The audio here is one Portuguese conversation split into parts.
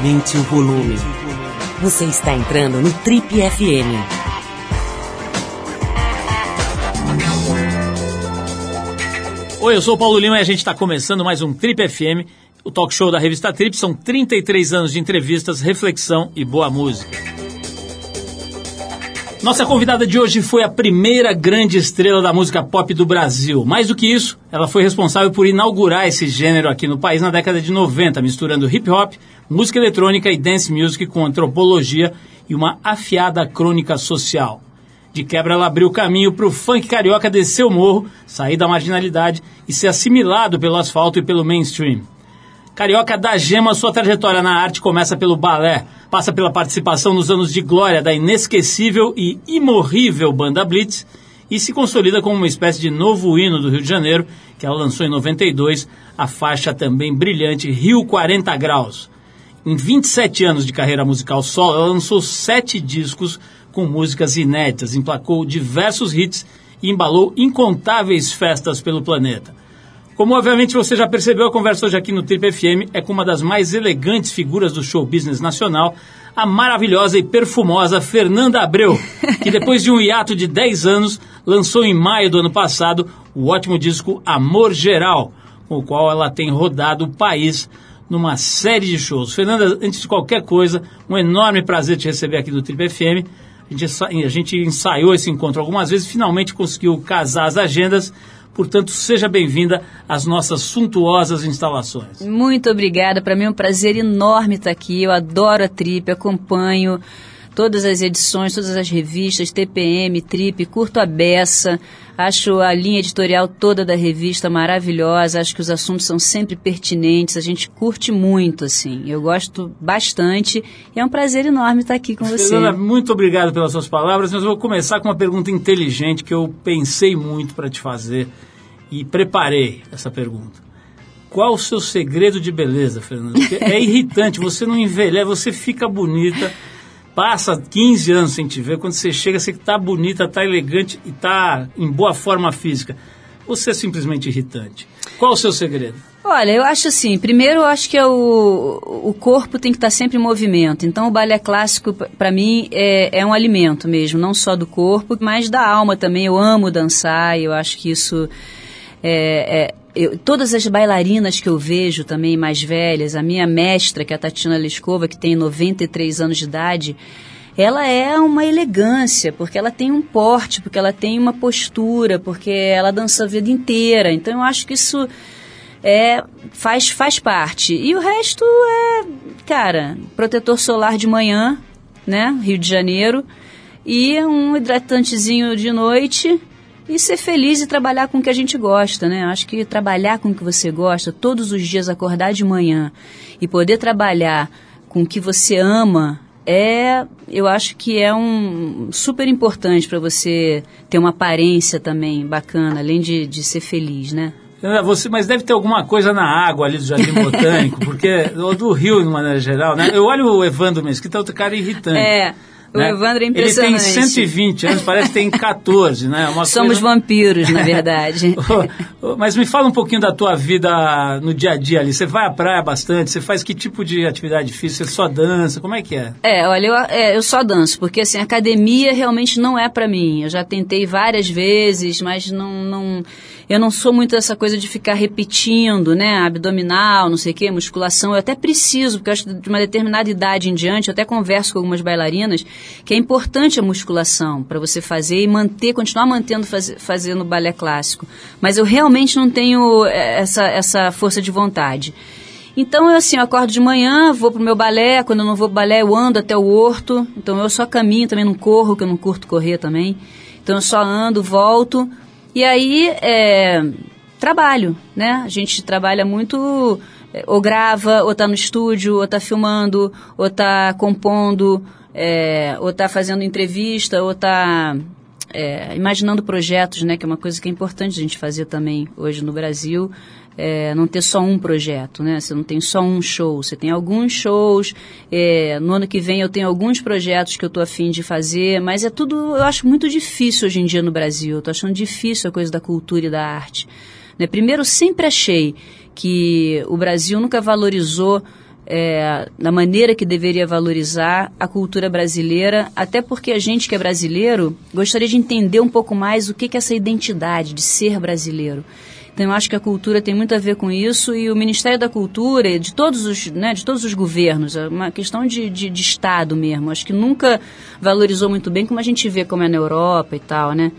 Aumente o volume. Você está entrando no Trip FM. Oi, eu sou o Paulo Lima e a gente está começando mais um Trip FM, o talk show da revista Trip. São 33 anos de entrevistas, reflexão e boa música. Nossa convidada de hoje foi a primeira grande estrela da música pop do Brasil. Mais do que isso, ela foi responsável por inaugurar esse gênero aqui no país na década de 90, misturando hip hop, música eletrônica e dance music com antropologia e uma afiada crônica social. De quebra, ela abriu caminho para o funk carioca descer o morro, sair da marginalidade e ser assimilado pelo asfalto e pelo mainstream. Carioca da Gema, sua trajetória na arte começa pelo balé, passa pela participação nos anos de glória da inesquecível e imorrível banda Blitz e se consolida como uma espécie de novo hino do Rio de Janeiro, que ela lançou em 92, a faixa também brilhante Rio 40 Graus. Em 27 anos de carreira musical solo, ela lançou sete discos com músicas inéditas, emplacou diversos hits e embalou incontáveis festas pelo planeta. Como obviamente você já percebeu, a conversa hoje aqui no Trip FM é com uma das mais elegantes figuras do show business nacional, a maravilhosa e perfumosa Fernanda Abreu, que depois de um hiato de 10 anos, lançou em maio do ano passado o ótimo disco Amor Geral, com o qual ela tem rodado o país numa série de shows. Fernanda, antes de qualquer coisa, um enorme prazer te receber aqui do Trip FM. A gente, a gente ensaiou esse encontro algumas vezes, finalmente conseguiu casar as agendas Portanto, seja bem-vinda às nossas suntuosas instalações. Muito obrigada. Para mim é um prazer enorme estar aqui. Eu adoro a Trip, acompanho todas as edições, todas as revistas, TPM, Trip, curto a beça. Acho a linha editorial toda da revista maravilhosa, acho que os assuntos são sempre pertinentes, a gente curte muito, assim. Eu gosto bastante e é um prazer enorme estar aqui com você. Fernanda, muito obrigado pelas suas palavras, mas eu vou começar com uma pergunta inteligente que eu pensei muito para te fazer e preparei essa pergunta. Qual o seu segredo de beleza, Fernanda? Porque é irritante, você não envelhece, você fica bonita passa 15 anos sem te ver, quando você chega, você está bonita, está elegante e está em boa forma física. Você é simplesmente irritante. Qual o seu segredo? Olha, eu acho assim, primeiro eu acho que é o, o corpo tem que estar tá sempre em movimento. Então o balé clássico, para mim, é, é um alimento mesmo, não só do corpo, mas da alma também. Eu amo dançar, eu acho que isso é, é, eu, todas as bailarinas que eu vejo também mais velhas, a minha mestra, que é a Tatiana Lescova, que tem 93 anos de idade, ela é uma elegância, porque ela tem um porte, porque ela tem uma postura, porque ela dança a vida inteira. Então eu acho que isso é, faz, faz parte. E o resto é, cara, protetor solar de manhã, né? Rio de Janeiro. E um hidratantezinho de noite e ser feliz e trabalhar com o que a gente gosta, né? Acho que trabalhar com o que você gosta, todos os dias acordar de manhã e poder trabalhar com o que você ama é, eu acho que é um super importante para você ter uma aparência também bacana, além de, de ser feliz, né? Você, mas deve ter alguma coisa na água ali do Jardim Botânico, porque, ou do Rio, de maneira geral, né? Eu olho o Evandro Mesquita, é outro cara irritante. É, o né? Evandro é impressionante. Ele tem 120 anos, parece que tem 14, né? Uma Somos coisa... vampiros, na verdade. Mas me fala um pouquinho da tua vida no dia a dia ali. Você vai à praia bastante? Você faz que tipo de atividade física? Você só dança? Como é que é? É, olha, eu, é, eu só danço, porque assim, academia realmente não é para mim. Eu já tentei várias vezes, mas não, não eu não sou muito essa coisa de ficar repetindo, né? Abdominal, não sei o quê, musculação. Eu até preciso, porque eu acho que de uma determinada idade em diante, eu até converso com algumas bailarinas, que é importante a musculação para você fazer e manter, continuar mantendo faz, fazendo balé clássico. Mas eu realmente não tenho eh, essa, essa força de vontade. Então, eu assim, eu acordo de manhã, vou pro meu balé, quando eu não vou pro balé, eu ando até o horto. Então, eu só caminho, também não corro, que eu não curto correr também. Então, eu só ando, volto. E aí, é, trabalho, né? A gente trabalha muito, é, ou grava, ou está no estúdio, ou está filmando, ou está compondo, é, ou está fazendo entrevista, ou está é, imaginando projetos, né? Que é uma coisa que é importante a gente fazer também hoje no Brasil é, não ter só um projeto, né? Você não tem só um show, você tem alguns shows. É, no ano que vem eu tenho alguns projetos que eu estou afim de fazer, mas é tudo, eu acho muito difícil hoje em dia no Brasil. Eu estou achando difícil a coisa da cultura e da arte. Né? Primeiro, sempre achei que o Brasil nunca valorizou é, da maneira que deveria valorizar a cultura brasileira, até porque a gente que é brasileiro gostaria de entender um pouco mais o que, que é essa identidade de ser brasileiro. Então eu acho que a cultura tem muito a ver com isso e o Ministério da Cultura, de todos os, né, de todos os governos, é uma questão de, de, de Estado mesmo. Acho que nunca valorizou muito bem como a gente vê como é na Europa e tal, né?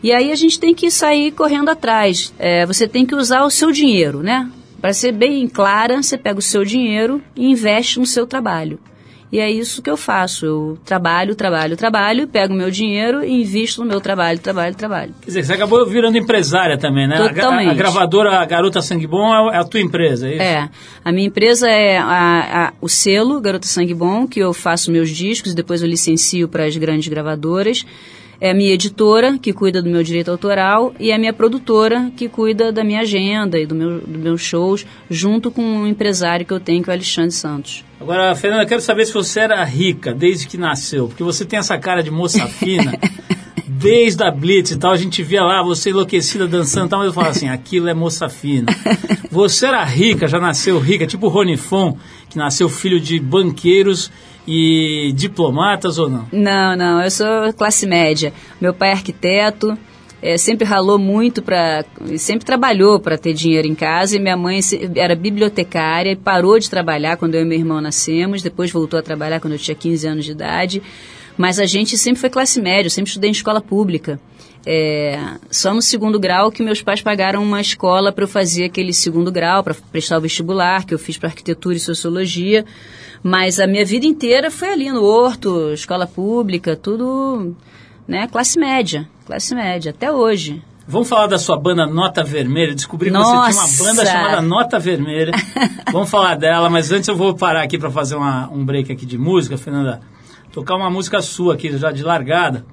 E aí a gente tem que sair correndo atrás. É, você tem que usar o seu dinheiro, né? Para ser bem clara, você pega o seu dinheiro e investe no seu trabalho. E é isso que eu faço. Eu trabalho, trabalho, trabalho, pego meu dinheiro e invisto no meu trabalho, trabalho, trabalho. Quer dizer, você acabou virando empresária também, né? Totalmente. A, a, a gravadora Garota Sangue Bom é, é a tua empresa, é isso? É. A minha empresa é a, o selo Garota Sangue Bom, que eu faço meus discos e depois eu licencio para as grandes gravadoras é a minha editora, que cuida do meu direito autoral, e a minha produtora, que cuida da minha agenda e do meu, dos meus shows, junto com um empresário que eu tenho, que é o Alexandre Santos. Agora, Fernanda, quero saber se você era rica desde que nasceu, porque você tem essa cara de moça fina. desde a Blitz e tal, a gente via lá você enlouquecida dançando e tal, mas eu falava assim, aquilo é moça fina. Você era rica, já nasceu rica, tipo o Rony Fon, que nasceu filho de banqueiros e diplomatas ou não? Não, não, eu sou classe média. Meu pai é arquiteto, é, sempre ralou muito para, sempre trabalhou para ter dinheiro em casa e minha mãe era bibliotecária e parou de trabalhar quando eu e meu irmão nascemos, depois voltou a trabalhar quando eu tinha 15 anos de idade. Mas a gente sempre foi classe média, sempre estudei em escola pública. É, só no segundo grau que meus pais pagaram uma escola para eu fazer aquele segundo grau, para prestar o vestibular, que eu fiz para arquitetura e sociologia. Mas a minha vida inteira foi ali no Horto, escola pública, tudo, né, classe média, classe média, até hoje. Vamos falar da sua banda Nota Vermelha. Descobri que você tinha uma banda chamada Nota Vermelha. Vamos falar dela, mas antes eu vou parar aqui para fazer uma, um break aqui de música, Fernanda. Tocar uma música sua aqui, já de largada.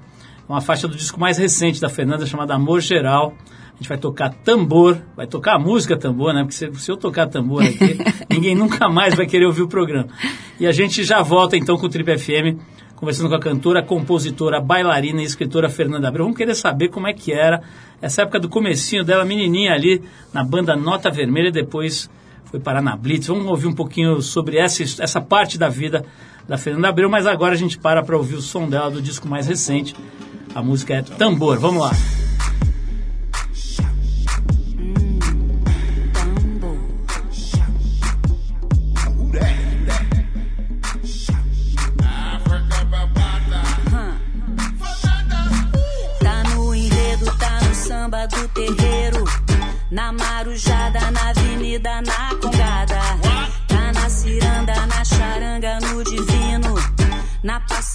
Uma faixa do disco mais recente da Fernanda, chamada Amor Geral. A gente vai tocar tambor, vai tocar a música tambor, né? Porque se, se eu tocar tambor aqui, ninguém nunca mais vai querer ouvir o programa. E a gente já volta então com o Trip FM, conversando com a cantora, compositora, bailarina e escritora Fernanda Abreu. Vamos querer saber como é que era essa época do comecinho dela, menininha ali na banda Nota Vermelha, depois foi parar na Blitz. Vamos ouvir um pouquinho sobre essa, essa parte da vida da Fernanda Abreu, mas agora a gente para para ouvir o som dela do disco mais recente. A música é Tambor. Vamos lá.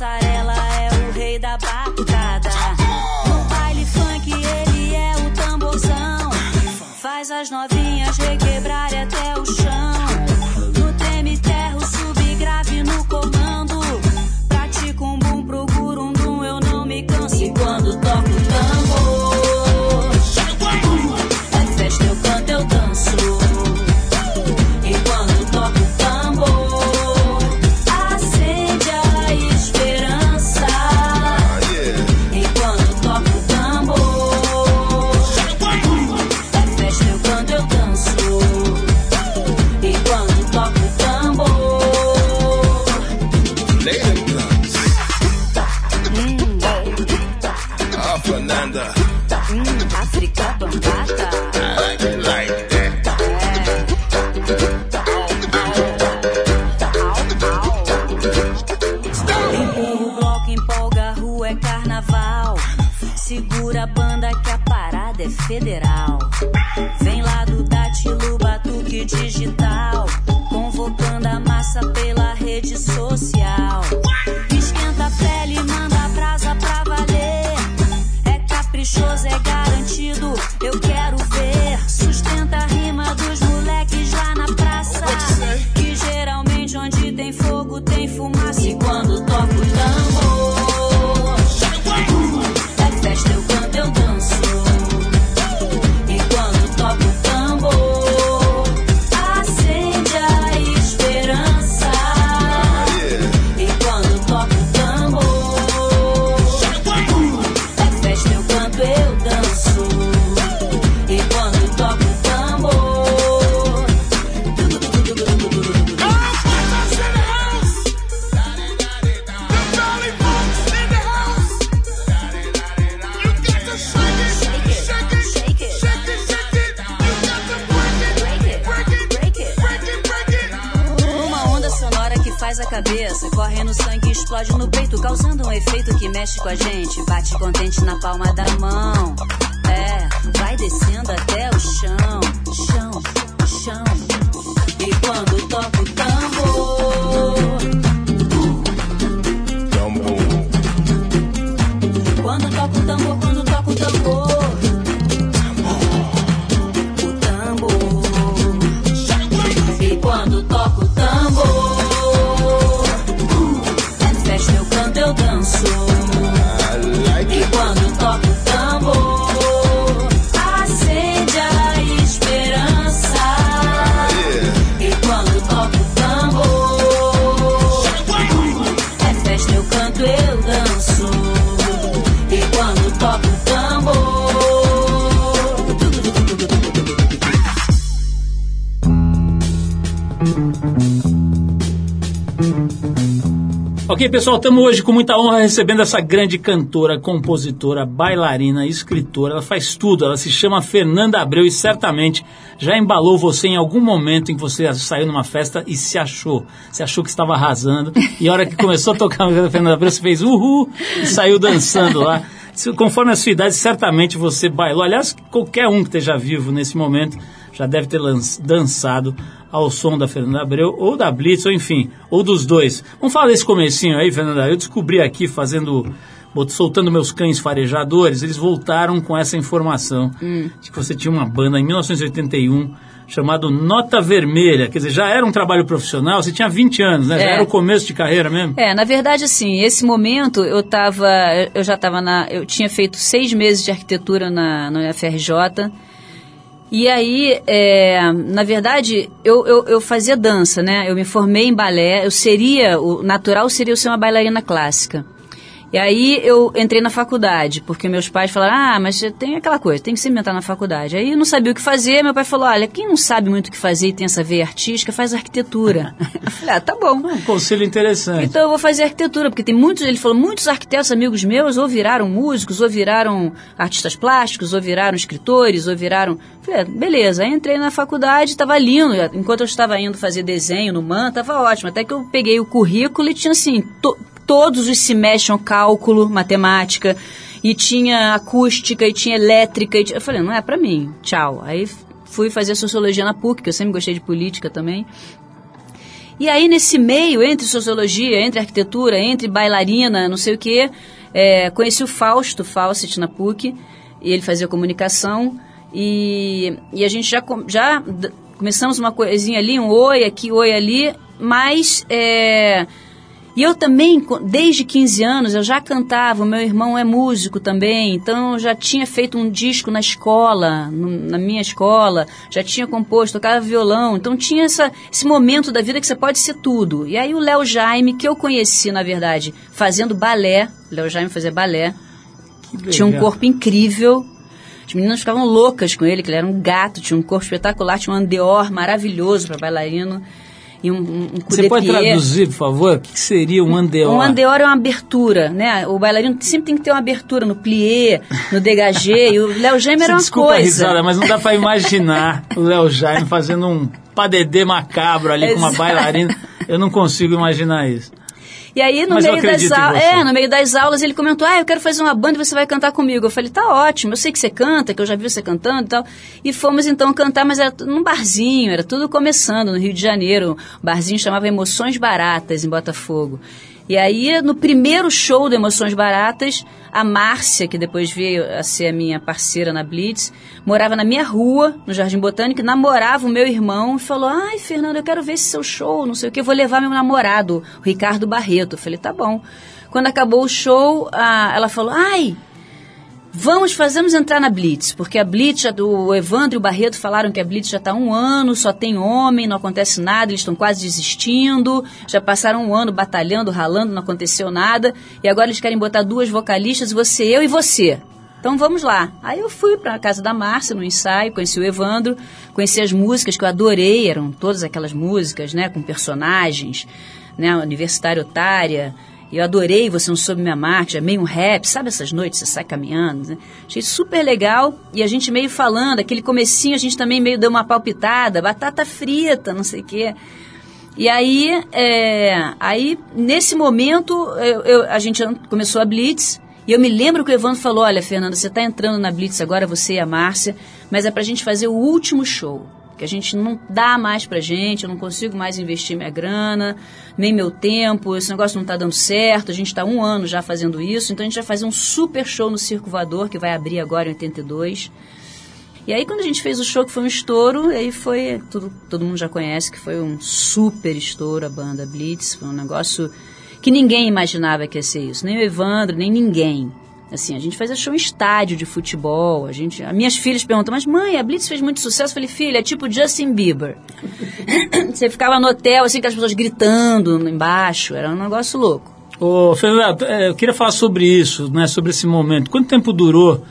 Na federal. Vem lá do Dátilo Batuque Digital, gente. Bate contente na palma da mão. É, vai descendo até o chão, chão, chão. E quando toca o tambor. Quando toca o tambor, quando toca o tambor. O tambor. E quando toca Pessoal, estamos hoje com muita honra recebendo essa grande cantora, compositora, bailarina, escritora. Ela faz tudo. Ela se chama Fernanda Abreu e certamente já embalou você em algum momento em que você saiu numa festa e se achou. Se achou que estava arrasando. E a hora que começou a tocar a música da Fernanda Abreu, você fez uhul e saiu dançando lá. Conforme a sua idade, certamente você bailou. Aliás, qualquer um que esteja vivo nesse momento já deve ter dançado ao som da Fernanda Abreu, ou da Blitz, ou enfim, ou dos dois. Vamos falar desse comecinho aí, Fernanda. Eu descobri aqui fazendo, soltando meus cães farejadores, eles voltaram com essa informação de que você tinha uma banda em 1981 chamado Nota Vermelha. Quer dizer, já era um trabalho profissional, você tinha 20 anos, né? Já É. era o começo de carreira mesmo? É, na verdade, assim, esse momento eu tava, eu já estava na, eu tinha feito seis meses de arquitetura na, na UFRJ, e aí, é, na verdade, eu, eu, eu fazia dança, né? Eu me formei em balé, eu seria, o natural seria eu ser uma bailarina clássica. E aí eu entrei na faculdade, porque meus pais falaram, ah, mas tem aquela coisa, tem que se inventar na faculdade. Aí eu não sabia o que fazer, meu pai falou, olha, quem não sabe muito o que fazer e tem essa veia artística, faz arquitetura. eu falei, ah, tá bom. Um conselho interessante. Então eu vou fazer arquitetura, porque tem muitos, ele falou, muitos arquitetos amigos meus ou viraram músicos, ou viraram artistas plásticos, ou viraram escritores, ou viraram. Falei, ah, beleza, aí entrei na faculdade, estava lindo. Enquanto eu estava indo fazer desenho no MAN, estava ótimo. Até que eu peguei o currículo e tinha assim, to- todos os se mexam cálculo, matemática, e tinha acústica, e tinha elétrica. E tinha... Eu falei, não é para mim, tchau. Aí fui fazer sociologia na PUC, que eu sempre gostei de política também. E aí, nesse meio, entre sociologia, entre arquitetura, entre bailarina, não sei o quê, é, conheci o Fausto Fawcett na PUC, e ele fazia comunicação, e, e a gente já, já começamos uma coisinha ali, um oi aqui, oi ali, mas... é, e eu também, desde 15 anos, eu já cantava, meu irmão é músico também, então eu já tinha feito um disco na escola, no- na minha escola, já tinha composto, tocava violão, então tinha essa, esse momento da vida que você pode ser tudo. E aí o Léo Jaime, que eu conheci, na verdade, fazendo balé, o Léo Jaime fazia balé, tinha um corpo incrível. As meninas ficavam loucas com ele, que ele era um gato, tinha um corpo espetacular, tinha um andeor maravilhoso para bailarino. E um, um, um Você pode pied. traduzir, por favor, o que seria um andeor? Um andeor é uma abertura, né? O bailarino sempre tem que ter uma abertura no plié, no dégagé, e o Léo Jaime era uma Desculpa coisa. risada, mas não dá pra imaginar o Léo Jaime fazendo um padedê macabro ali com uma Exato. bailarina. Eu não consigo imaginar isso. E aí, no Mas meio das aulas. É, no meio das aulas ele comentou: Ah, eu quero fazer uma banda e você vai cantar comigo. Eu falei, tá ótimo, eu sei que você canta, que eu já vi você cantando e tal. E fomos então cantar, mas era num barzinho, era tudo começando no Rio de Janeiro. O barzinho chamava Emoções Baratas, em Botafogo. E aí, no primeiro show do Emoções Baratas, a Márcia, que depois veio a ser a minha parceira na Blitz, morava na minha rua, no Jardim Botânico, namorava o meu irmão e falou: Ai, Fernando, eu quero ver esse seu show, não sei o que, eu vou levar meu namorado, o Ricardo Barreto. Eu falei: Tá bom. Quando acabou o show, a- ela falou: Ai, Vamos, fazemos entrar na Blitz, porque a Blitz, o Evandro e o Barreto falaram que a Blitz já está um ano, só tem homem, não acontece nada, eles estão quase desistindo, já passaram um ano batalhando, ralando, não aconteceu nada, e agora eles querem botar duas vocalistas, você, eu e você. Então vamos lá. Aí eu fui para a casa da Márcia no ensaio, conheci o Evandro, conheci as músicas que eu adorei, eram todas aquelas músicas, né, com personagens, né, Universitária Otária, eu adorei Você Não Soube Me Amar, que é meio um rap, sabe essas noites você sai caminhando, né? Achei super legal, e a gente meio falando, aquele comecinho a gente também meio deu uma palpitada, batata frita, não sei o quê. E aí, é, aí nesse momento, eu, eu, a gente começou a Blitz. E eu me lembro que o Evandro falou: Olha, Fernanda, você está entrando na Blitz agora, você e a Márcia, mas é para a gente fazer o último show. Que a gente não dá mais pra gente, eu não consigo mais investir minha grana, nem meu tempo, esse negócio não está dando certo, a gente está um ano já fazendo isso, então a gente vai fazer um super show no Circo Voador, que vai abrir agora em 82. E aí quando a gente fez o show, que foi um estouro, aí foi, tudo, todo mundo já conhece, que foi um super estouro a banda Blitz, foi um negócio que ninguém imaginava que ia ser isso, nem o Evandro, nem ninguém. Assim, a gente fazia show em estádio de futebol. A gente, as minhas filhas perguntam, mas mãe, a Blitz fez muito sucesso. Eu falei, filha, é tipo Justin Bieber. Você ficava no hotel, assim, com as pessoas gritando embaixo. Era um negócio louco. Ô, Fernando, é, eu queria falar sobre isso, né? Sobre esse momento. Quanto tempo durou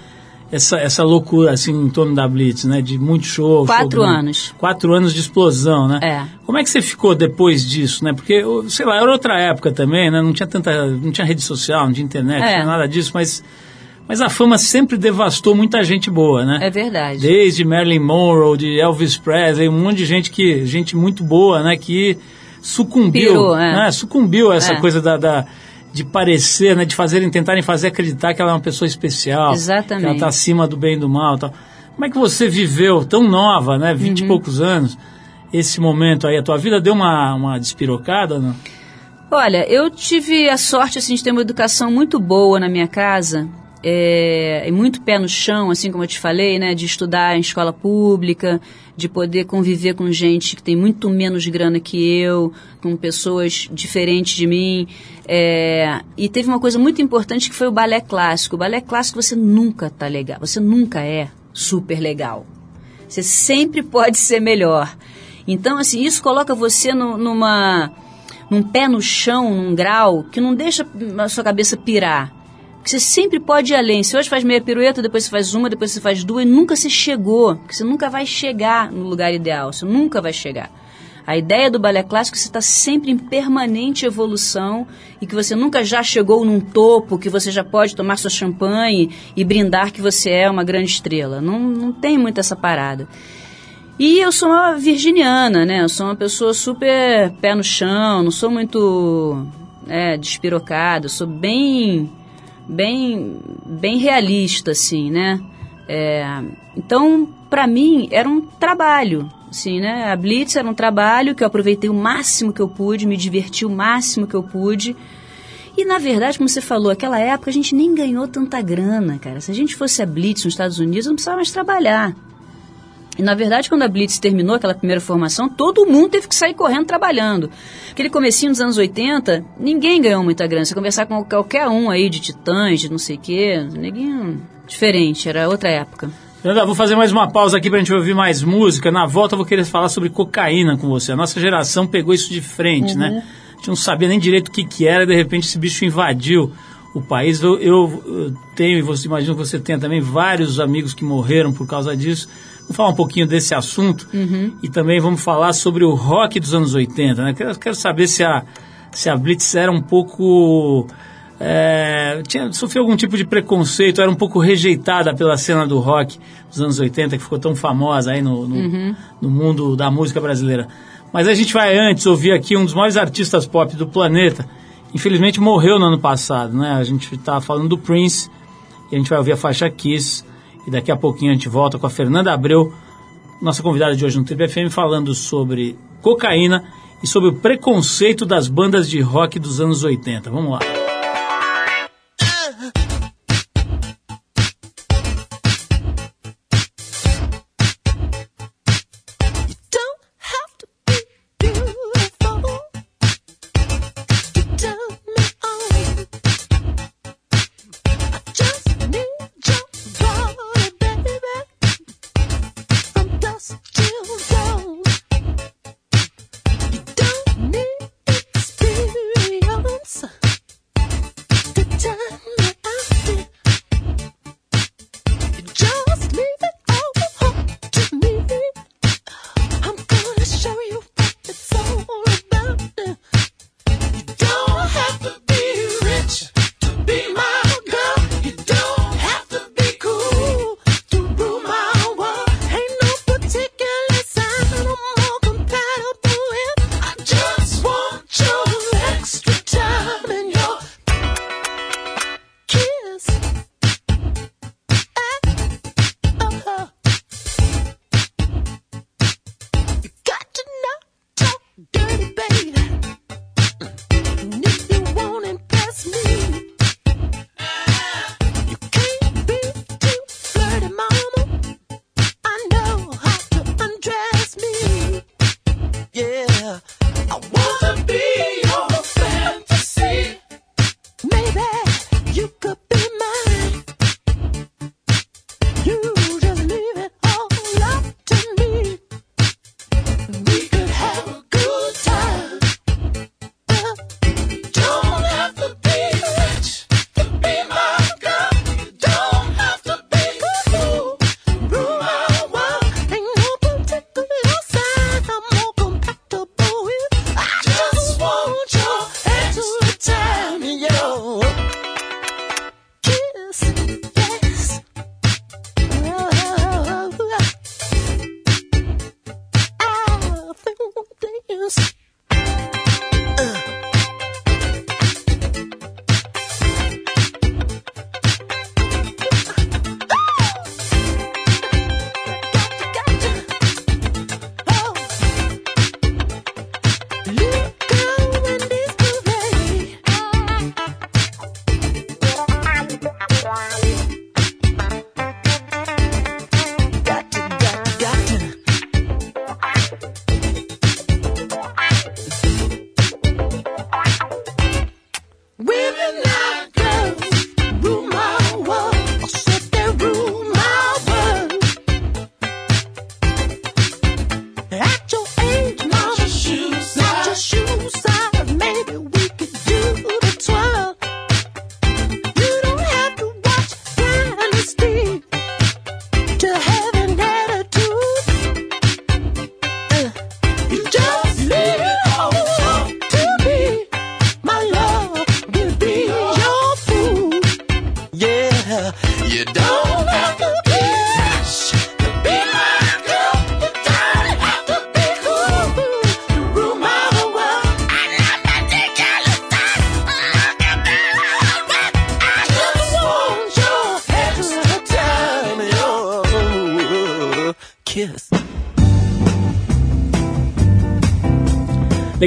essa, essa loucura, assim, em torno da Blitz, né? De muito show. Quatro show, anos. Quatro anos de explosão, né? É. Como é que você ficou depois disso, né? Porque, sei lá, era outra época também, né? Não tinha tanta, não tinha rede social, não tinha internet, É. não tinha nada disso, mas... Mas a fama sempre devastou muita gente boa, né? É verdade. Desde Marilyn Monroe, de Elvis Presley, um monte de gente que, gente muito boa, né? Que sucumbiu, Pirou, é. né? Sucumbiu a essa É. coisa da, da- de parecer, né? De fazerem, tentarem fazer acreditar que ela é uma pessoa especial. Exatamente. Que ela está acima do bem e do mal, tal. Como é que você viveu tão nova, né? Vinte Uhum. e poucos anos, esse momento aí? A tua vida deu uma, uma despirocada, não? Olha, eu tive a sorte assim, de ter uma educação muito boa na minha casa. É, muito pé no chão, assim como eu te falei, né? De estudar em escola pública, de poder conviver com gente que tem muito menos grana que eu, com pessoas diferentes de mim. É, e teve uma coisa muito importante que foi o balé clássico. O balé clássico você nunca tá legal, você nunca é super legal. Você sempre pode ser melhor. Então, assim, isso coloca você no- numa num pé no chão, num grau, que não deixa a sua cabeça pirar. Porque você sempre pode ir além. Se hoje faz meia pirueta, depois você faz uma, depois você faz duas, e nunca se chegou. Porque você nunca vai chegar no lugar ideal. Você nunca vai chegar. A ideia do balé clássico é que você está sempre em permanente evolução e que você nunca já chegou num topo, que você já pode tomar sua champanhe e brindar que você é uma grande estrela. Não, não tem muito essa parada. E eu sou uma virginiana, né? Eu sou uma pessoa super pé no chão, não sou muito é, despirocada, sou bem, bem, bem realista, assim, né? É, então, para mim, era um trabalho, assim, né? A Blitz era um trabalho que eu aproveitei o máximo que eu pude, me diverti o máximo que eu pude. E, na verdade, como você falou, aquela época a gente nem ganhou tanta grana, cara. Se a gente fosse a Blitz nos Estados Unidos, não precisava mais trabalhar. E na verdade, quando a Blitz terminou aquela primeira formação, todo mundo teve que sair correndo trabalhando. Aquele comecinho dos anos 80, ninguém ganhou muita grana. Você conversar com qualquer um aí de titãs, de não sei o quê, ninguém diferente, era outra época. Fernanda, vou fazer mais uma pausa aqui pra gente ouvir mais música. Na volta eu vou querer falar sobre cocaína com você. A nossa geração pegou isso de frente, né? A gente não sabia nem direito o que, que era, e de repente esse bicho invadiu o país. Eu, eu- eu tenho, e você imagina que você tenha também, vários amigos que morreram por causa disso. Vamos falar um pouquinho desse assunto e também vamos falar sobre o rock dos anos 80. Né? Quero, quero saber se a, se a Blitz era um pouco. é, tinha, sofreu algum tipo de preconceito, era um pouco rejeitada pela cena do rock dos anos 80, que ficou tão famosa aí no, no, no mundo da música brasileira. Mas a gente vai antes ouvir aqui um dos maiores artistas pop do planeta. Infelizmente morreu no ano passado, né? A gente está falando do Prince e a gente vai ouvir a faixa Kiss. E daqui a pouquinho a gente volta com a Fernanda Abreu, nossa convidada de hoje no Triple FM, falando sobre cocaína e sobre o preconceito das bandas de rock dos anos 80. Vamos lá.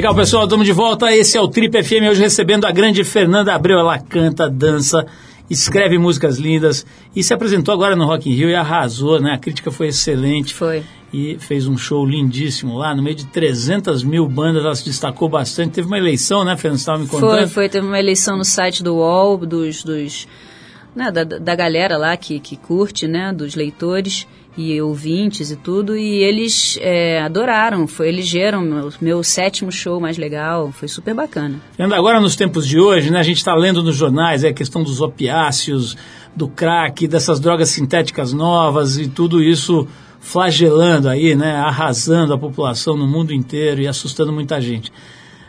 Legal, pessoal, estamos de volta. Esse é o Trip FM, hoje recebendo a grande Fernanda Abreu. Ela canta, dança, escreve músicas lindas e se apresentou agora no Rock in Rio e arrasou, né? A crítica foi excelente. Foi. E fez um show lindíssimo lá, no meio de 300 mil bandas, ela se destacou bastante. Teve uma eleição, né, Fernanda? Você estava me contando? Foi, foi. Teve uma eleição no site do UOL, dos, dos né, da, da galera lá que, que curte, né, dos leitores e ouvintes e tudo, e eles é, adoraram, foi, elegeram meu, meu sétimo show mais legal, foi super bacana. Fernanda, agora nos tempos de hoje, né, a gente está lendo nos jornais é, a questão dos opiáceos, do crack, dessas drogas sintéticas novas e tudo isso flagelando aí, né, arrasando a população no mundo inteiro e assustando muita gente.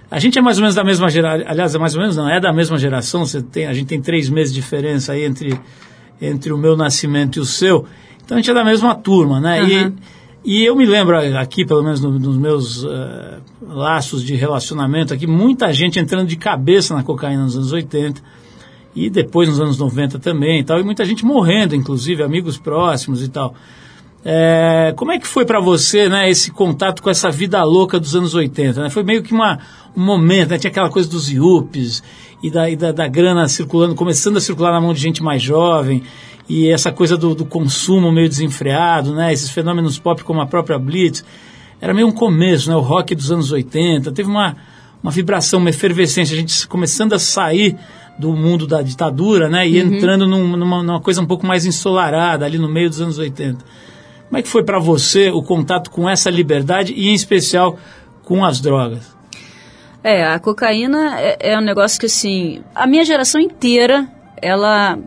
A gente é mais ou menos da mesma geração, aliás, é mais ou menos não, é da mesma geração, você tem, a gente tem três meses de diferença aí entre, entre o meu nascimento e o seu, então a gente é da mesma turma, né? Uhum. E, e eu me lembro aqui, pelo menos no- nos meus eh, laços de relacionamento aqui, muita gente entrando de cabeça na cocaína nos anos 80 e depois nos anos 90 também e tal, e muita gente morrendo, inclusive, amigos próximos e tal. É, como é que foi para você, né, esse contato com essa vida louca dos anos 80? Né? Foi meio que uma, um momento, né? tinha aquela coisa dos IUPs e, da, e da, da grana circulando, começando a circular na mão de gente mais jovem e essa coisa do, do consumo meio desenfreado, né? esses fenômenos pop como a própria Blitz. Era meio um começo, né? o rock dos anos 80, teve uma, uma vibração, uma efervescência, a gente começando a sair do mundo da ditadura né? e entrando num- numa, numa coisa um pouco mais ensolarada ali no meio dos anos 80. Como é que foi para você o contato com essa liberdade e, em especial, com as drogas? É, a cocaína é, é um negócio que, assim, a minha geração inteira, ela,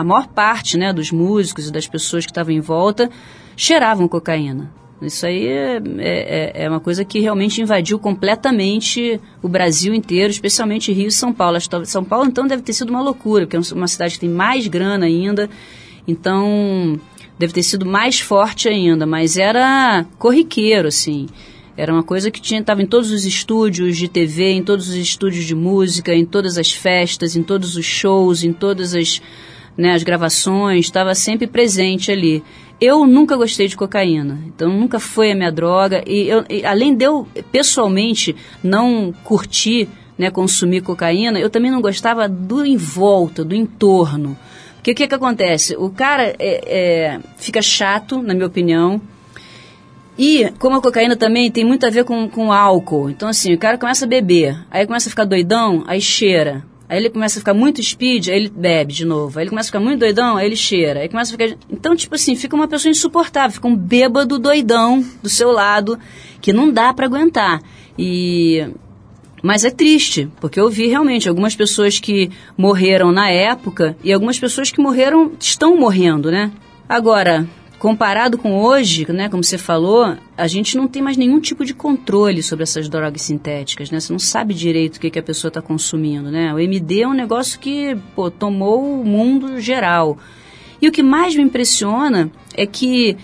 a maior parte, né, dos músicos e das pessoas que estavam em volta, cheiravam cocaína. Isso aí é, é, é uma coisa que realmente invadiu completamente o Brasil inteiro, especialmente Rio e São Paulo. São Paulo, então, deve ter sido uma loucura, porque é uma cidade que tem mais grana ainda, então deve ter sido mais forte ainda, mas era corriqueiro, assim. Era uma coisa que tinha estava em todos os estúdios de TV, em todos os estúdios de música, em todas as festas, em todos os shows, em todas as, né, as gravações, estava sempre presente ali. Eu nunca gostei de cocaína, então nunca foi a minha droga. E, eu, e além de eu pessoalmente não curtir, né, consumir cocaína, eu também não gostava do em volta, do entorno. Porque o que, que acontece? O cara é, é, fica chato, na minha opinião. E, como a cocaína também tem muito a ver com, com álcool. Então, assim, o cara começa a beber, aí começa a ficar doidão, aí cheira. Aí ele começa a ficar muito speed, aí ele bebe de novo. Aí ele começa a ficar muito doidão, aí ele cheira. Aí começa a ficar... Então, tipo assim, fica uma pessoa insuportável, fica um bêbado doidão do seu lado, que não dá para aguentar. E... Mas é triste, porque eu vi realmente algumas pessoas que morreram na época e algumas pessoas que morreram, estão morrendo, né? Agora, comparado com hoje, né, como você falou, a gente não tem mais nenhum tipo de controle sobre essas drogas sintéticas, né? Você não sabe direito o que, que a pessoa está consumindo, né? O MD é um negócio que, pô, tomou o mundo geral. E o que mais me impressiona é que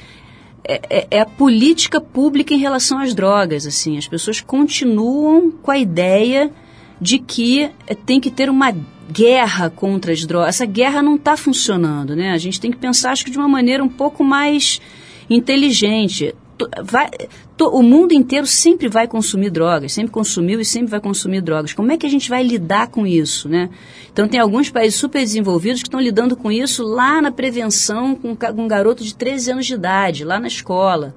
é, é- é a política pública em relação às drogas, assim. As pessoas continuam com a ideia de que eh, tem que ter uma guerra contra as drogas. Essa guerra não está funcionando, né? A gente tem que pensar, acho que de uma maneira um pouco mais inteligente. Vai- o mundo inteiro sempre vai consumir drogas, sempre consumiu e sempre vai consumir drogas. Como é que a gente vai lidar com isso, né? Então tem alguns países super desenvolvidos que estão lidando com isso lá na prevenção com um garoto de 13 anos de idade, lá na escola.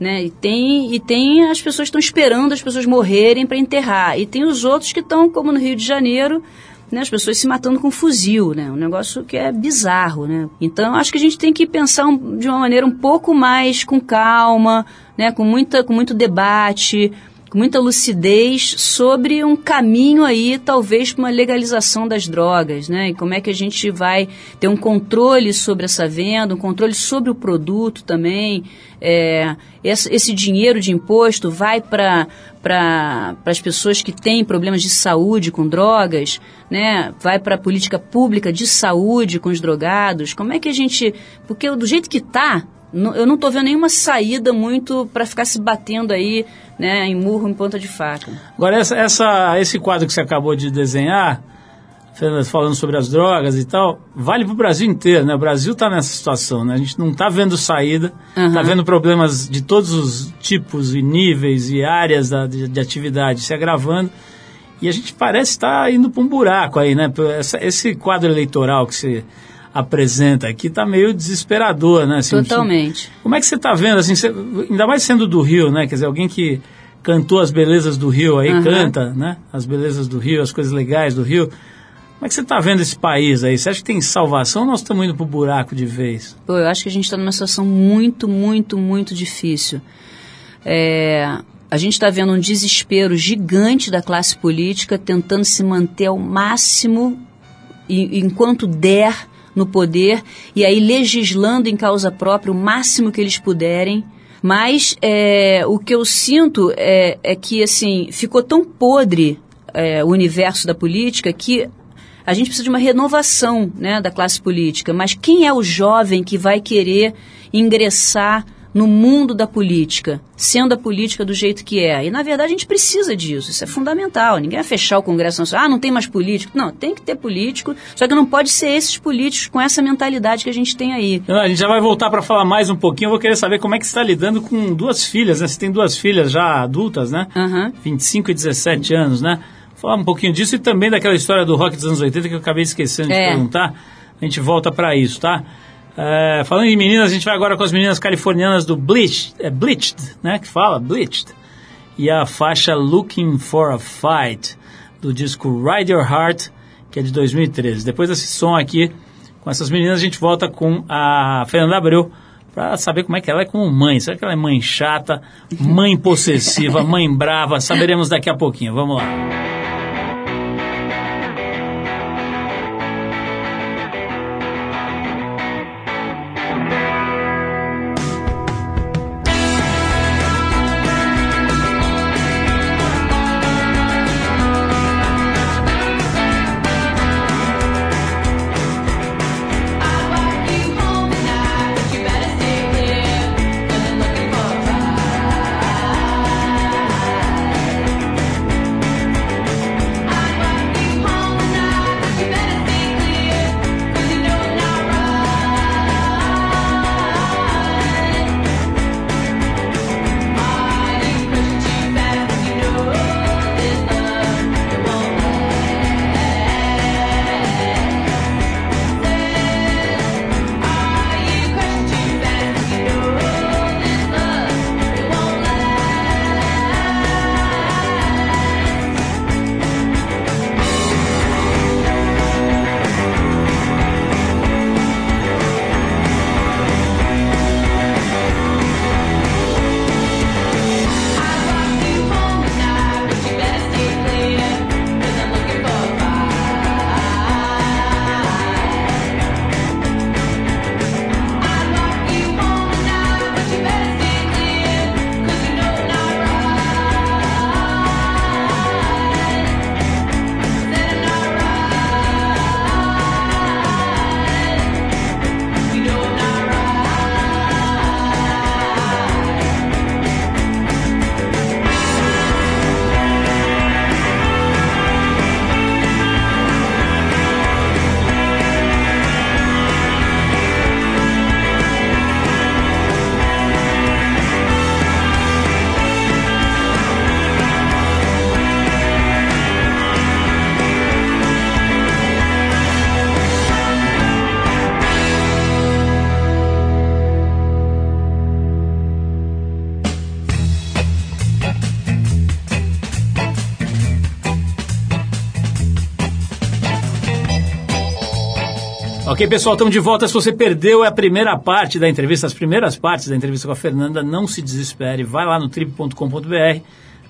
Né? E, tem, e tem as pessoas estão esperando as pessoas morrerem para enterrar. E tem os outros que estão, como no Rio de Janeiro, né, as pessoas se matando com fuzil, né? Um negócio que é bizarro, né? Então, acho que a gente tem que pensar um- de uma maneira um pouco mais com calma, né? Com, muita, com muito debate, com muita lucidez sobre um caminho aí, talvez, para uma legalização das drogas, né? E como é que a gente vai ter um controle sobre essa venda, um controle sobre o produto também. É, esse, esse dinheiro de imposto vai para para as pessoas que têm problemas de saúde com drogas, né? Vai para a política pública de saúde com os drogados. Como é que a gente, porque do jeito que tá, não- eu não estou vendo nenhuma saída muito para ficar se batendo aí, né, em murro em ponta de faca. Agora, essa, essa- esse quadro que você acabou de desenhar, falando sobre as drogas e tal, vale para o Brasil inteiro, né? O Brasil está nessa situação, né? A gente não está vendo saída, está Aham. vendo problemas de todos os tipos e níveis e áreas da- de, de atividade se agravando. E a gente parece estar indo para um buraco aí, né? Essa- esse quadro eleitoral que se apresenta aqui está meio desesperador, né? Assim, Totalmente. como é que você está vendo, assim, você- ainda mais sendo do Rio, né? Quer dizer, alguém que cantou as belezas do Rio aí, Aham. canta, né? As belezas do Rio, as coisas legais do Rio. Como é que você está vendo esse país aí? Você acha que tem salvação ou nós estamos indo pro buraco de vez? Pô, eu acho que a gente está numa situação muito, muito, muito difícil. É, a gente está vendo um desespero gigante da classe política tentando se manter ao máximo e- enquanto der no poder e aí legislando em causa própria o máximo que eles puderem. Mas é, o que eu sinto é, é que assim ficou tão podre é, o universo da política que a gente precisa de uma renovação né, da classe política. Mas quem é o jovem que vai querer ingressar no mundo da política, sendo a política do jeito que é? E, na verdade, a gente precisa disso. Isso é fundamental. Ninguém vai fechar o Congresso Nacional. Ah, não tem mais político. Não, tem que ter político. Só que não pode ser esses políticos com essa mentalidade que a gente tem aí. A gente já vai voltar para falar mais um pouquinho. Eu vou querer saber como é que você está lidando com duas filhas, né? Você tem duas filhas já adultas, né? Aham. 25 e 17 anos, né? Falar um pouquinho disso e também daquela história do rock dos anos 80 que eu acabei esquecendo de É. perguntar. A gente volta para isso, tá? É, falando em meninas, a gente vai agora com as meninas californianas do Bleached, é Bleached, né? Que fala, Bleached. E a faixa Looking for a Fight, do disco Ride Your Heart, que é de 2013. Depois desse som aqui, com essas meninas, a gente volta com a Fernanda Abreu para saber como é que ela é como mãe. Será que ela é mãe chata, mãe possessiva, mãe brava? Saberemos daqui a pouquinho. Vamos lá. Pessoal, estamos de volta. Se você perdeu a primeira parte da entrevista, as primeiras partes da entrevista com a Fernanda, não se desespere. Vai lá no trip.com.br.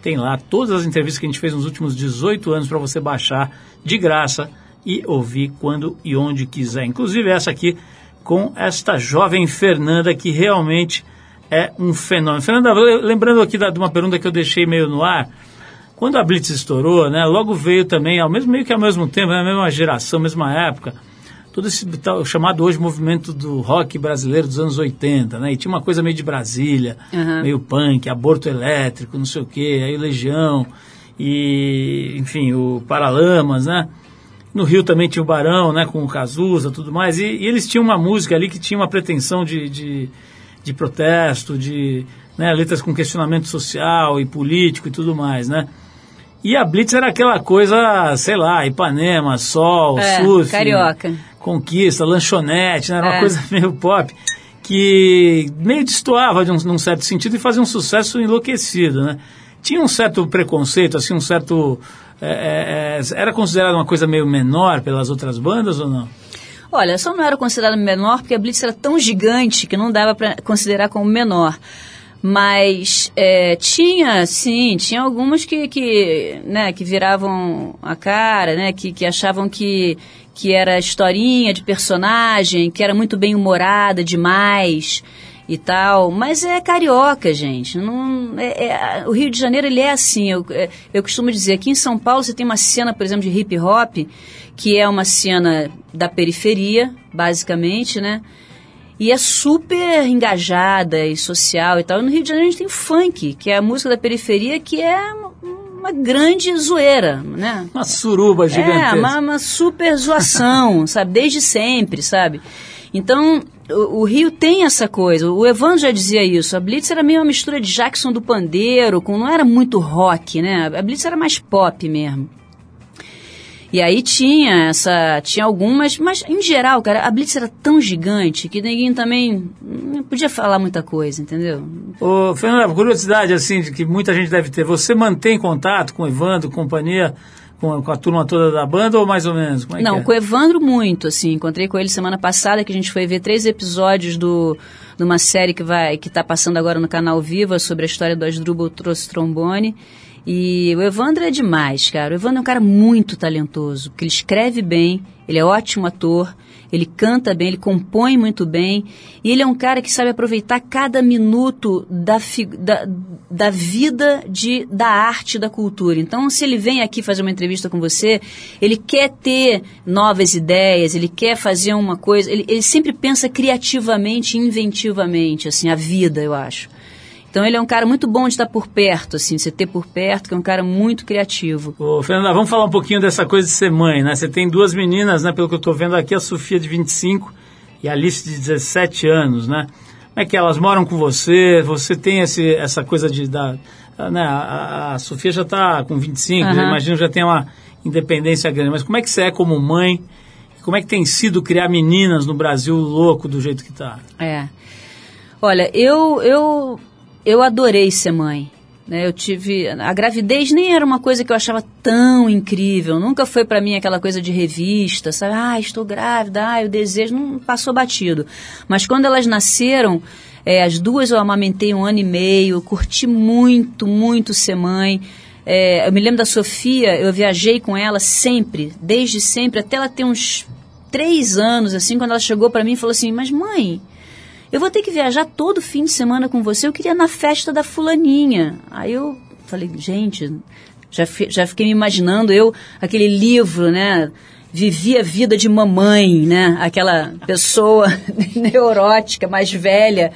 Tem lá todas as entrevistas que a gente fez nos últimos 18 anos para você baixar de graça e ouvir quando e onde quiser. Inclusive essa aqui com esta jovem Fernanda que realmente é um fenômeno. Fernanda, le- lembrando aqui de uma pergunta que eu deixei meio no ar, quando a Blitz estourou, né, logo veio também, ao mesmo, meio que ao mesmo tempo, na mesma geração, mesma época, todo esse tal, chamado hoje movimento do rock brasileiro dos anos 80, né? E tinha uma coisa meio de Brasília, Uhum. meio punk, aborto elétrico, não sei o quê, aí Legião, e, enfim, o Paralamas, né? No Rio também tinha o Barão, né, com o Cazuza tudo mais. E, e eles tinham uma música ali que tinha uma pretensão de, de, de protesto, de né, letras com questionamento social e político e tudo mais, né? E a Blitz era aquela coisa, sei lá, Ipanema, Sol, É, Surf, carioca. Conquista, Lanchonete, né? Era uma É. coisa meio pop que meio destoava de um, num certo sentido e fazia um sucesso enlouquecido, né? Tinha um certo preconceito, assim, um certo... é, é, é, era considerado uma coisa meio menor pelas outras bandas ou não? Olha, só não era considerado menor porque a Blitz era tão gigante que não dava para considerar como menor. Mas é, tinha, sim, tinha algumas que, que, né, que viravam a cara, né, que, que achavam que, que era historinha de personagem, que era muito bem humorada demais e tal. Mas é carioca, gente. Não, é- é- o Rio de Janeiro ele é assim. Eu, é, eu costumo dizer, aqui em São Paulo você tem uma cena, por exemplo, de hip hop, que é uma cena da periferia, basicamente, né? E é super engajada e social e tal. E no Rio de Janeiro a gente tem funk, que é a música da periferia, que é uma, grande zoeira, né? Uma suruba É, gigantesca. uma, uma super zoação, sabe? Desde sempre, sabe? Então, o, o Rio tem essa coisa. O Evandro já dizia isso. A Blitz era meio uma mistura de Jackson do Pandeiro, com, não era muito rock, né? A Blitz era mais pop mesmo. E aí tinha essa, tinha algumas, mas em geral, cara, a Blitz era tão gigante que ninguém também não podia falar muita coisa, entendeu? Ô, Fernanda, curiosidade assim, de que muita gente deve ter. Você mantém contato com o Evandro, companhia, com a, com a turma toda da banda ou mais ou menos? É Não, é? com o Evandro muito, assim. Encontrei com ele semana passada, que a gente foi ver três episódios do, de uma série que vai que está passando agora no canal Viva sobre a história do Asdrubal trouxe trombone. E o Evandro é demais, cara. O Evandro é um cara muito talentoso, porque ele escreve bem, ele é ótimo ator, ele canta bem, ele compõe muito bem, e ele é um cara que sabe aproveitar cada minuto da, da, da vida de, da arte, da cultura. Então, se ele vem aqui fazer uma entrevista com você, ele quer ter novas ideias, ele quer fazer uma coisa, ele, ele sempre pensa criativamente, inventivamente, assim, a vida, eu acho. Então ele é um cara muito bom de estar por perto, assim, você ter por perto, que é um cara muito criativo. Ô, Fernanda, vamos falar um pouquinho dessa coisa de ser mãe, né? Você tem duas meninas, né? Pelo que eu estou vendo aqui, a Sofia de 25 e a Alice de 17 anos, né? Como é que elas moram com você? Você tem esse, essa coisa de... Da, né? a, a- Sofia já está com 25, Aham. eu imagino já tem uma independência grande. Mas como é que você é como mãe? Como é que tem sido criar meninas no Brasil louco do jeito que está? É. Olha, eu eu eu adorei ser mãe. Né? Eu tive a gravidez nem era uma coisa que eu achava tão incrível. Nunca foi para mim aquela coisa de revista, sabe? Ah, estou grávida, ah, eu desejo, não passou batido. Mas quando elas nasceram, é, as duas eu amamentei um ano e meio, curti muito, muito ser mãe. É, eu me lembro da Sofia, eu viajei com ela sempre, desde sempre, até ela ter uns três anos, assim, quando ela chegou para mim e falou assim: Mas mãe, eu vou ter que viajar todo fim de semana com você, eu queria na festa da fulaninha. Aí eu falei, gente, já, já fiquei me imaginando eu, aquele livro, né? Vivi a vida de mamãe, né? Aquela pessoa neurótica, mais velha,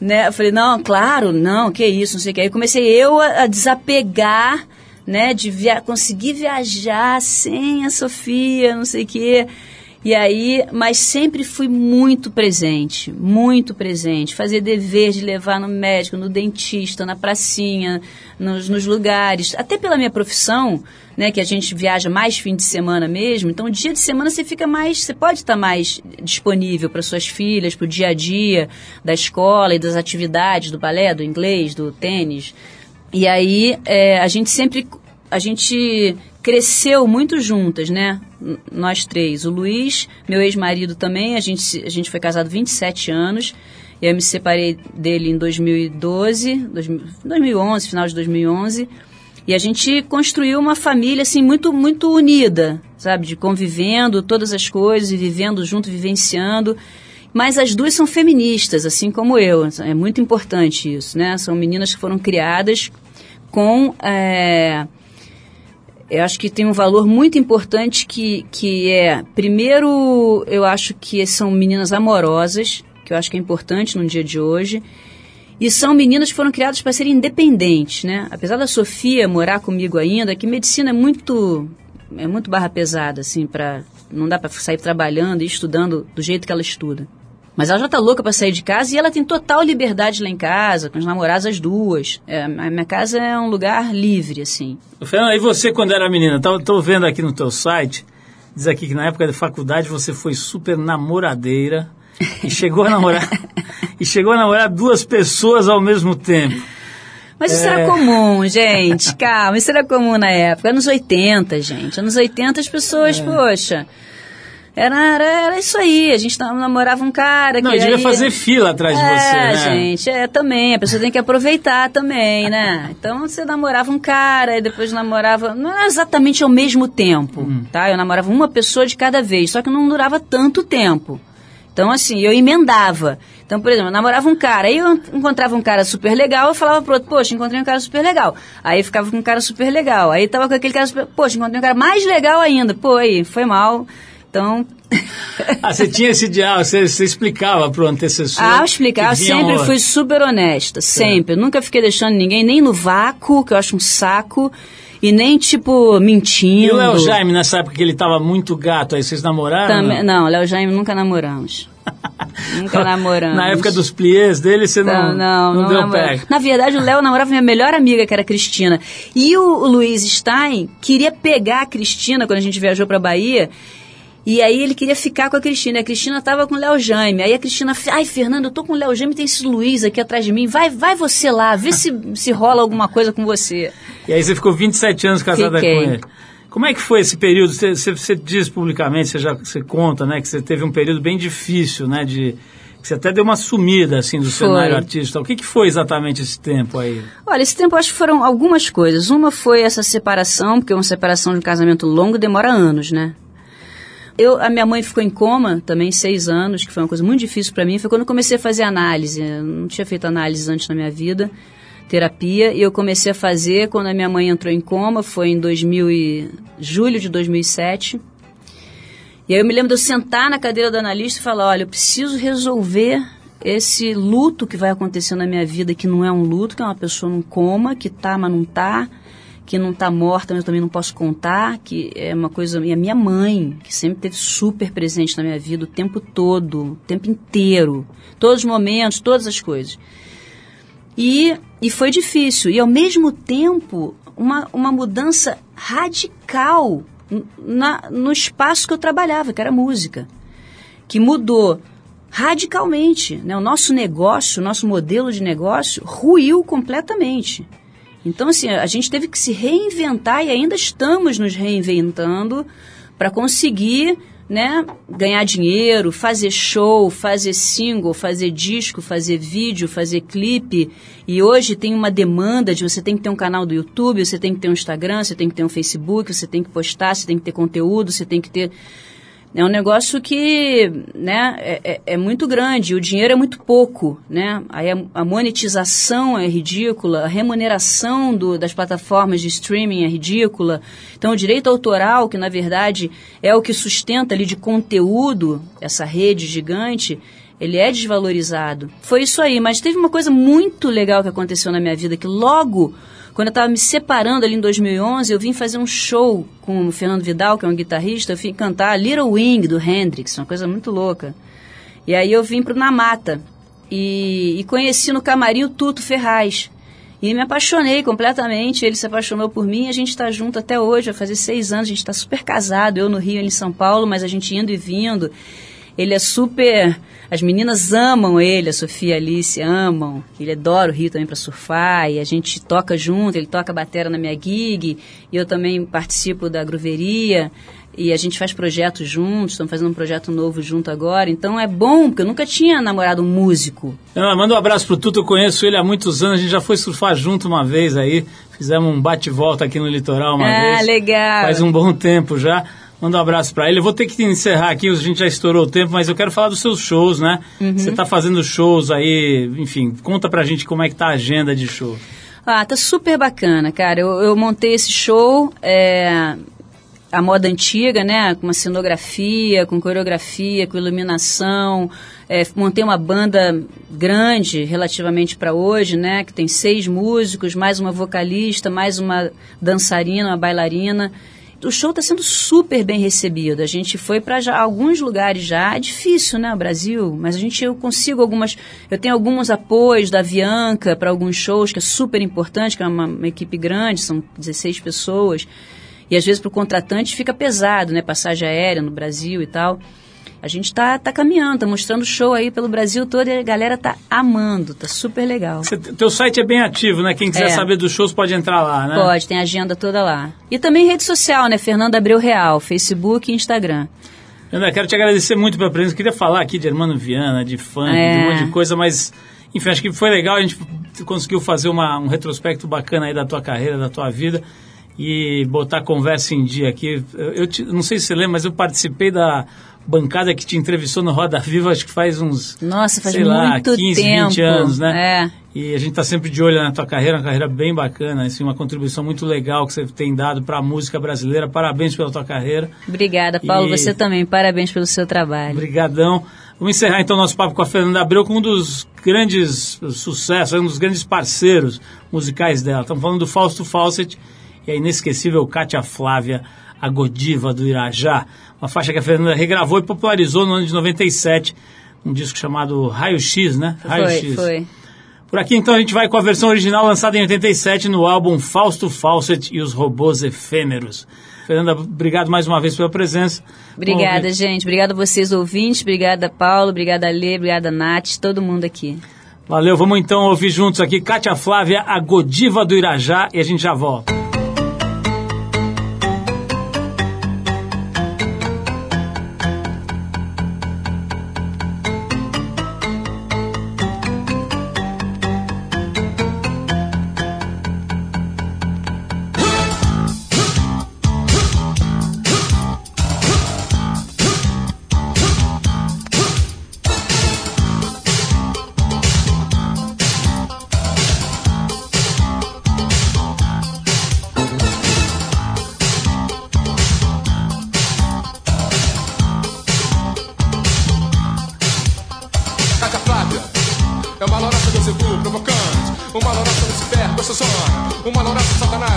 né? Eu falei, não, claro, não, que isso, não sei o que. Aí comecei eu a, a desapegar, né? De via conseguir viajar sem a Sofia, não sei o que. E aí, mas sempre fui muito presente, muito presente. Fazer dever de levar no médico, no dentista, na pracinha, nos, nos lugares. Até pela minha profissão, né, que a gente viaja mais fim de semana mesmo. Então, dia de semana você fica mais, você pode estar mais disponível para suas filhas, para o dia a dia da escola e das atividades do balé, do inglês, do tênis. E aí, é, a gente sempre a gente cresceu muito juntas, né? Nós três. O Luiz, meu ex-marido também, a gente, a gente foi casado 27 anos. Eu me separei dele em 2012, 2000 2011, final de 2011. E a gente construiu uma família, assim, muito, muito unida, sabe? De convivendo todas as coisas e vivendo junto, vivenciando. Mas as duas são feministas, assim como eu. É muito importante isso, né? São meninas que foram criadas com... é, eu acho que tem um valor muito importante que, que é, primeiro, eu acho que são meninas amorosas, que eu acho que é importante no dia de hoje, e são meninas que foram criadas para serem independentes, né? Apesar da Sofia morar comigo ainda, que medicina é muito é muito barra pesada, assim, pra, não dá pra sair trabalhando e estudando do jeito que ela estuda. Mas ela já tá louca pra sair de casa e ela tem total liberdade lá em casa, com os namorados as duas. É, a minha casa é um lugar livre, assim. Fernanda, e você quando era menina? Tô, tô vendo aqui no teu site, diz aqui que na época da faculdade você foi super namoradeira e chegou a namorar e chegou a namorar duas pessoas ao mesmo tempo. Mas isso É. era comum, gente. Calma, isso era comum na época. Anos 80, gente. Anos 80 as É. pessoas, poxa. Era, era, era isso aí. A gente nam- namorava um cara Não, que. e devia aí- fazer fila atrás de é, você, né? gente, é também. A pessoa tem que aproveitar também, né? Então você namorava um cara e depois namorava. Não era exatamente ao mesmo tempo, Hum. tá? Eu namorava uma pessoa de cada vez, só que não durava tanto tempo. Então, assim, eu emendava. Então, por exemplo, eu namorava um cara, aí eu encontrava um cara super legal, eu falava pro outro, poxa, encontrei um cara super legal. Aí ficava com um cara super legal. Aí tava com aquele cara super. Poxa, encontrei um cara mais legal ainda. Pô, aí, foi mal. Então. Ah, você tinha esse diálogo, você, você explicava pro antecessor. Ah, explicar, eu vinha sempre fui super honesta, sempre. Eu nunca fiquei deixando ninguém nem no vácuo, que eu acho um saco, e nem, tipo, mentindo. E o Léo Jaime, nessa época que ele tava muito gato, aí vocês namoraram? Também, não, Léo Jaime nunca namoramos. nunca namoramos. Na época dos pliés dele, você não, Não, não, não deu namora- pé. Na verdade, o Léo namorava minha melhor amiga, que era a Cristina. E o, o Luiz Stein queria pegar a Cristina quando a gente viajou pra Bahia. E aí ele queria ficar com a Cristina. E a Cristina tava com o Léo Jaime. Aí a Cristina, ai, Fernando, eu tô com o Léo Jaime, tem esse Luiz aqui atrás de mim. Vai, vai você lá, vê se, se rola alguma coisa com você. E aí você ficou 27 anos casada Fiquei. com ele. Como é que foi esse período? Você, você, você diz publicamente, você já você conta, né, que você teve um período bem difícil, né, de que você até deu uma sumida assim do Foi. cenário artístico. O que, que foi exatamente esse tempo aí? Olha, esse tempo acho que foram algumas coisas. Uma foi essa separação, porque uma separação de um casamento longo demora anos, né? Eu, a minha mãe ficou em coma também seis anos, que foi uma coisa muito difícil para mim. Foi quando eu comecei a fazer análise. Eu não tinha feito análise antes na minha vida, terapia, e eu comecei a fazer quando a minha mãe entrou em coma. Foi em 2000 e, julho de 2007. E aí eu me lembro de eu sentar na cadeira do analista e falar, olha, eu preciso resolver esse luto que vai acontecer na minha vida, que não é um luto, que é uma pessoa num coma, que tá, mas não tá, que não tá morta, mas eu também não posso contar, que é uma coisa... E a minha mãe, que sempre esteve super presente na minha vida o tempo todo, o tempo inteiro, todos os momentos, todas as coisas. E, e foi difícil. E ao mesmo tempo, uma, uma mudança radical na, no espaço que eu trabalhava, que era música. Que mudou radicalmente. Né? O nosso negócio, o nosso modelo de negócio ruiu completamente. Então, assim, a gente teve que se reinventar e ainda estamos nos reinventando para conseguir né, ganhar dinheiro, fazer show, fazer single, fazer disco, fazer vídeo, fazer clipe. E hoje tem uma demanda de você tem que ter um canal do YouTube, você tem que ter um Instagram, você tem que ter um Facebook, você tem que postar, você tem que ter conteúdo, você tem que ter. É um negócio que né, é, é- é muito grande, o dinheiro é muito pouco. Né? Aí a, monetização é ridícula, a remuneração do- das plataformas de streaming é ridícula. Então, o direito autoral, que na verdade é o que sustenta ali de conteúdo essa rede gigante, ele é desvalorizado. Foi isso aí, mas teve uma coisa muito legal que aconteceu na minha vida, que logo quando eu estava me separando ali em 2011, eu vim fazer um show com o Fernando Vidal, que é um guitarrista, eu vim cantar Little Wing, do Hendrix, uma coisa muito louca. E aí eu vim pro Namata e, e conheci no camarim o Tuto Ferraz. E me apaixonei completamente, ele se apaixonou por mim a gente está junto até hoje, vai fazer seis anos, a gente está super casado, eu no Rio, ele em São Paulo, mas a gente indo e vindo. Ele é super. As meninas amam ele, a Sofia e a Alice amam. Ele adora o Rio também para surfar. E a gente toca junto, ele toca batera na minha gig. E eu também participo da groveria. E a gente faz projetos juntos, estamos fazendo um projeto novo junto agora. Então é bom, porque eu nunca tinha namorado um músico. Ah, manda um abraço pro Tuto, eu conheço ele há muitos anos, a gente já foi surfar junto uma vez aí, fizemos um bate-volta aqui no litoral uma ah, vez. legal. Faz um bom tempo já. Manda um abraço pra ele. Eu vou ter que encerrar aqui, a gente já estourou o tempo, mas eu quero falar dos seus shows, né? Uhum. Você tá fazendo shows aí, enfim, conta pra gente como é que tá a agenda de show. Ah, tá super bacana, cara. Eu, eu montei esse show, é, a moda antiga, né? Com uma cenografia, com coreografia, com iluminação. É, montei uma banda grande relativamente para hoje, né? Que tem seis músicos, mais uma vocalista, mais uma dançarina, uma bailarina. O show está sendo super bem recebido. A gente foi para alguns lugares já. É difícil, né, o Brasil? Mas a gente eu consigo algumas. Eu tenho alguns apoios da Avianca para alguns shows que é super importante, que é uma, uma equipe grande, são 16 pessoas. E às vezes para o contratante fica pesado, né? Passagem aérea no Brasil e tal. A gente tá, tá caminhando, tá mostrando show aí pelo Brasil todo e a galera tá amando, tá super legal. Você- teu site é bem ativo, né? Quem quiser É. saber dos shows pode entrar lá, né? Pode, tem agenda toda lá. E também rede social, né? Fernanda Abreu Real, Facebook e Instagram. Ana, quero te agradecer muito pela presença. Queria falar aqui de Hermano Viana, de funk, É. de um monte de coisa, mas, enfim, acho que foi legal. A gente conseguiu fazer uma- um retrospecto bacana aí da tua carreira, da tua vida e botar a conversa em dia aqui. Eu, eu te- não sei se você lembra, mas eu participei da bancada que te entrevistou no Roda Viva, acho que faz uns. Nossa, faz sei lá, muito 15, tempo. 20 anos, né? É. E a gente está sempre de olho na tua carreira, uma carreira bem bacana, assim, uma contribuição muito legal que você tem dado para a música brasileira. Parabéns pela tua carreira. Obrigada, Paulo. E- Você também. Parabéns pelo seu trabalho. Obrigadão. Vamos encerrar então nosso papo com a Fernanda Abreu com um dos grandes sucessos, um dos grandes parceiros musicais dela. Estamos falando do Fausto Fawcett e a inesquecível Cátia Flávia, a Godiva do Irajá. Uma faixa que a Fernanda regravou e popularizou no ano de 97, um disco chamado Raio X, né? Raio Foi, X. foi. Por aqui então a gente vai com a versão original lançada em 87 no álbum Fausto Fawcett e os Robôs Efêmeros. Fernanda, obrigado mais uma vez pela presença. Obrigada, Vamos gente. Obrigada a vocês, ouvintes. Obrigada, Paulo. Obrigada, Lê. Obrigada, Nath. Todo mundo aqui. Valeu, vamos então ouvir juntos aqui Cátia Flávia, a Godiva do Irajá, e a gente já volta.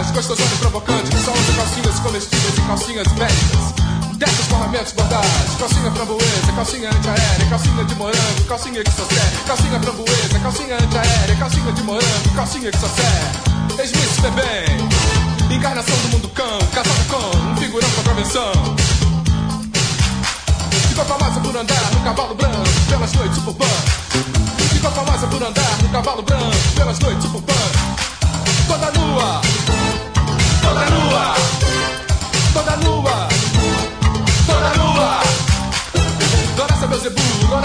Satanás, gostosona e provocante só usa calcinhas comestíveis e calcinhas médicas. Dessas formamentos bordados Calcinha framboesa, calcinha antiaérea Calcinha de morango, calcinha que serve. Calcinha framboesa, calcinha antiaérea Calcinha de morango, calcinha que serve. Ex-Miss bem Encarnação do mundo cão Casada com um figurão com prevenção. Ficou famosa por andar no cavalo branco pelas noites suburbanas. Ficou famosa por andar no cavalo branco pelas noites suburbanas. Toda nua,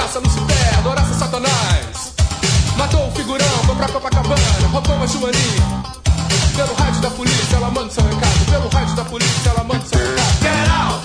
Beuzebu, Doraça Lucifer, Doraça Satanás. Matou o figurão, foi pra Copacabana, roubou uma chumaninha. Pelo rádio da polícia, ela manda seu recado. Pelo rádio da polícia, ela manda seu recado. Get out!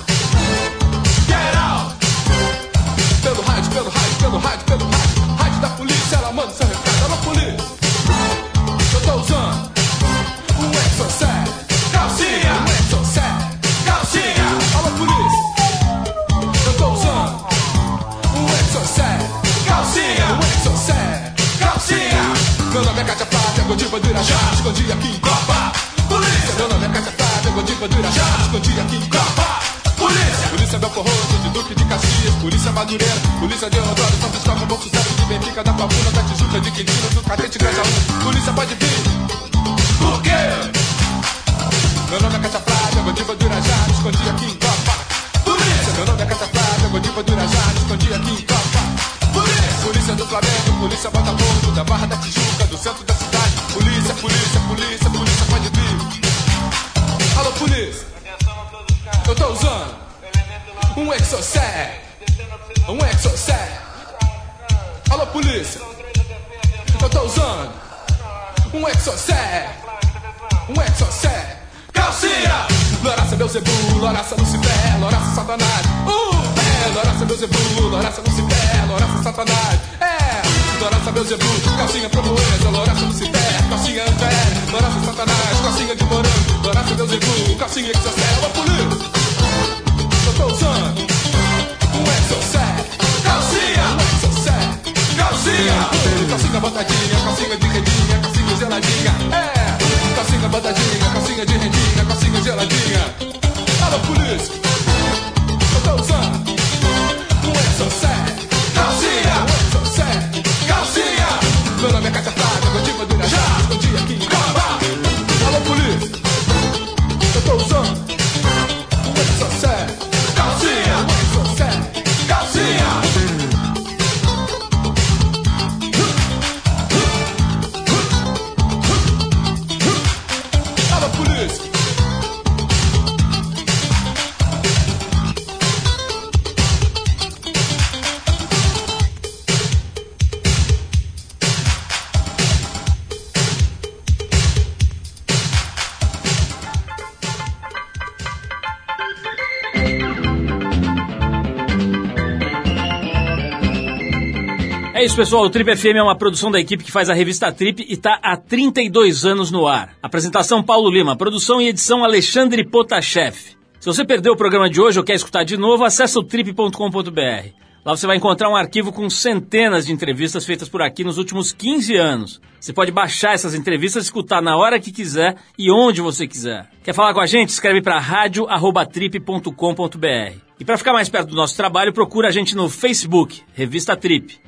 Do Irajá. Escondi aqui em Copa. Polícia. Meu nome é Cátia Flávia, Godiva do Irajá. Escondi aqui em Copa. Polícia! Polícia Belfor Roxo, de Duque de Caxias, Polícia Madureira, Polícia de Eudoro, São Cristóvão, Bom Sucesso, de Benfica, da Pavuna, da Tijuca, de Quintino, do Catete, Grajaú. Polícia pode vir. Por quê? Meu nome é Cátia Flávia, Godiva do Irajá, escondi aqui em Copa. Polícia! Meu nome é Cátia Flávia, Godiva do Irajá, escondi aqui em Copa. Polícia! Polícia do Flamengo, Polícia Botafogo, da Barra da Tijuca, do centro. Polícia, polícia, polícia, polícia pode vir. Alô, polícia! Eu tô usando um exocet. Um exocet. Alô, polícia. Eu tô usando um exocet. Um exocet. Calcinha. Loraça Beuzebu, Loraça Lucifer, Loraça Satanás. Uh, é. Loraça Beuzebu, Loraça Lucifer, Loraça Satanás. É. Doraça, meu zebu, calcinha Promoenas, Noraça Cité, calcinha Anfé, Noraça Satanás, calcinha de morango, Doraça, meu zebu, calcinha Exocel, Apulu. Eu tô usando um Exocel, calcinha, um Exocel, calcinha, calcinha botadinha, calcinha de redinha, calcinha geladinha, é, calcinha botadinha, calcinha de redinha, calcinha geladinha. Alô, polícia, eu tô usando um Exocel, calcinha. Meu nome é Cacafada pessoal. O Trip FM é uma produção da equipe que faz a revista Trip e está há 32 anos no ar. Apresentação Paulo Lima, produção e edição Alexandre Potashev. Se você perdeu o programa de hoje ou quer escutar de novo, acesse o trip.com.br. Lá você vai encontrar um arquivo com centenas de entrevistas feitas por aqui nos últimos 15 anos. Você pode baixar essas entrevistas e escutar na hora que quiser e onde você quiser. Quer falar com a gente? Escreve para radio@trip.com.br. E para ficar mais perto do nosso trabalho, procura a gente no Facebook, Revista Trip.